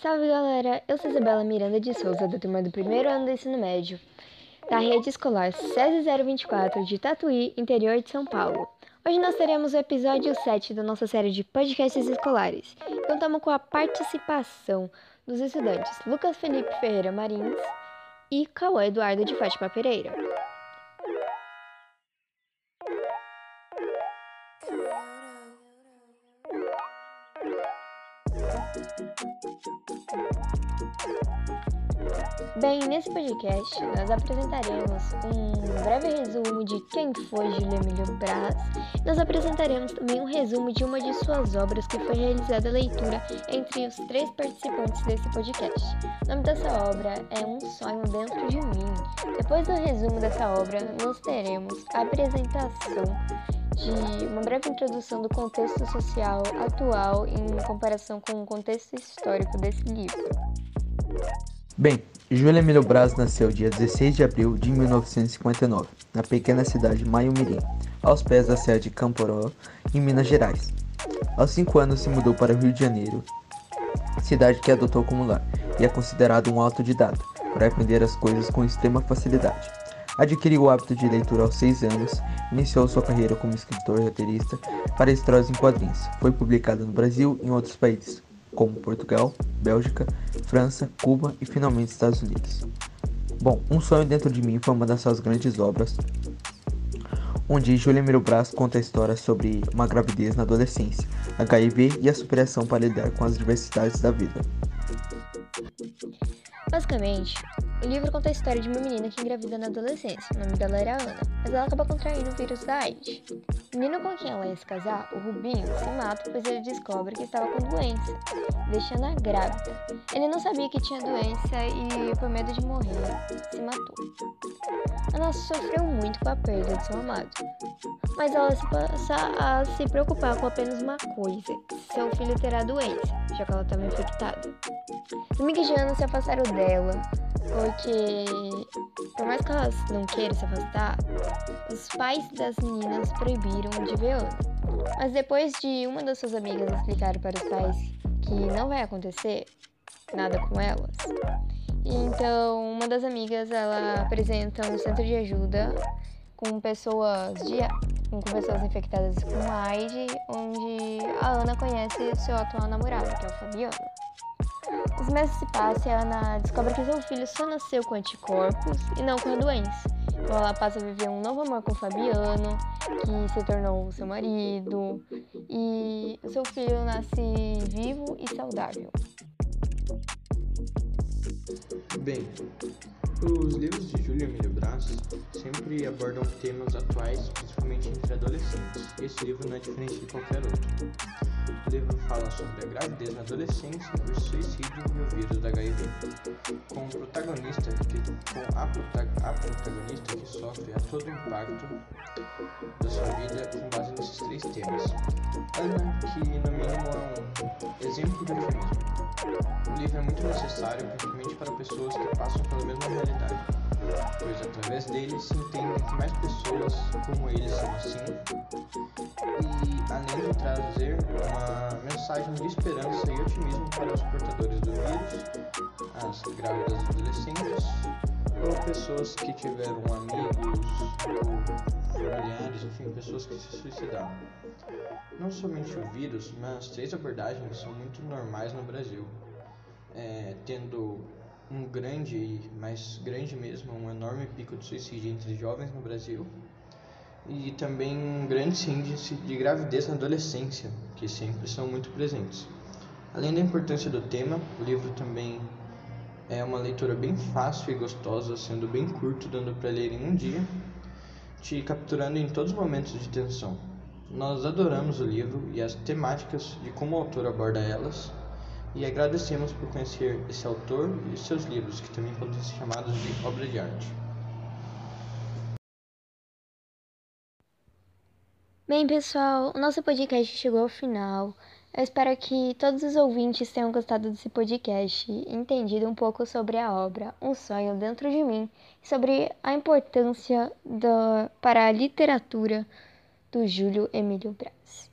Salve galera, eu sou Isabela Miranda de Souza, da turma do primeiro ano do ensino médio, da rede escolar SESI 024 de Tatuí, interior de São Paulo. Hoje nós teremos o episódio 7 da nossa série de podcasts escolares. Contamos com a participação dos estudantes Lucas Felipe Ferreira Marins e Cauã Eduardo de Fátima Pereira. Bem, nesse podcast nós apresentaremos um breve resumo de quem foi Júlio Emílio Braz. Nós apresentaremos também um resumo de uma de suas obras que foi realizada a leitura entre os três participantes desse podcast. O nome dessa obra é Um Sonho Dentro de Mim. Depois do resumo dessa obra, nós teremos a apresentação de uma breve introdução do contexto social atual em comparação com o contexto histórico desse livro. Bem, Júlio Emílio Braz nasceu dia 16 de abril de 1959, na pequena cidade de Maiumirim, aos pés da Serra de Camporó, em Minas Gerais. Aos 5 anos se mudou para o Rio de Janeiro, cidade que adotou como lar, e é considerado um autodidata, por aprender as coisas com extrema facilidade. Adquiriu o hábito de leitura aos 6 anos, iniciou sua carreira como escritor e roteirista para histórias em quadrinhos. Foi publicada no Brasil e em outros países, como Portugal, Bélgica, França, Cuba e finalmente Estados Unidos. Bom, Um Sonho Dentro de Mim foi uma das suas grandes obras, onde Júlia Miro Brás conta a história sobre uma gravidez na adolescência, HIV e a superação para lidar com as diversidades da vida. Basicamente, o livro conta a história de uma menina que engravida na adolescência. O nome dela era Ana, mas ela acaba contraindo o vírus da AIDS. O menino com quem ela ia se casar, o Rubinho, se mata pois ele descobre que estava com doença, deixando-a grávida. Ele não sabia que tinha doença e, por medo de morrer, se matou. Ana sofreu muito com a perda de seu amado, mas ela se passa a se preocupar com apenas uma coisa: seu filho terá doença, já que ela estava infectada. Os amigos de Ana se afastaram dela, porque, por mais que elas não queiram se afastar, os pais das meninas proibiram de Ana. Mas depois de uma das suas amigas explicar para os pais que não vai acontecer nada com elas, então uma das amigas ela apresenta um centro de ajuda com pessoas de com pessoas infectadas com AIDS, onde a Ana conhece seu atual namorado, que é o Fabiano. Os meses se passam e a Ana descobre que seu filho só nasceu com anticorpos e não com a doença. Então ela passa a viver um novo amor com o Fabiano, que se tornou seu marido, e o seu filho nasce vivo e saudável. Bem, os livros de Júlia Emílio Brás sempre abordam temas atuais, principalmente entre adolescentes. Esse livro não é diferente de qualquer outro. O livro fala sobre a gravidez na adolescência, o suicídio e o vírus da HIV, com a, a protagonista que sofre a todo o impacto da sua vida com base nesses três temas. Ana, que no mínimo é um exemplo de otimismo. O livro é muito necessário, principalmente para pessoas que passam pela mesma realidade, pois através dele se entende que mais pessoas como eles são assim, e além de trazer uma mensagem de esperança e otimismo para os portadores do vírus, as grávidas adolescentes ou pessoas que tiveram amigos ou familiares, enfim, pessoas que se suicidaram. Não somente o vírus, mas três abordagens são muito normais no Brasil, é, tendo um grande, mais grande mesmo, um enorme pico de suicídio entre jovens no Brasil e também um grande índice de gravidez na adolescência, que sempre são muito presentes. Além da importância do tema, o livro também é uma leitura bem fácil e gostosa, sendo bem curto, dando para ler em um dia, te capturando em todos os momentos de tensão. Nós adoramos o livro e as temáticas de como o autor aborda elas, e agradecemos por conhecer esse autor e seus livros, que também podem ser chamados de obra de arte. Bem, pessoal, o nosso podcast chegou ao final. Eu espero que todos os ouvintes tenham gostado desse podcast e entendido um pouco sobre a obra Um Sonho Dentro de Mim e sobre a importância da, para a literatura do Júlio Emílio Braz.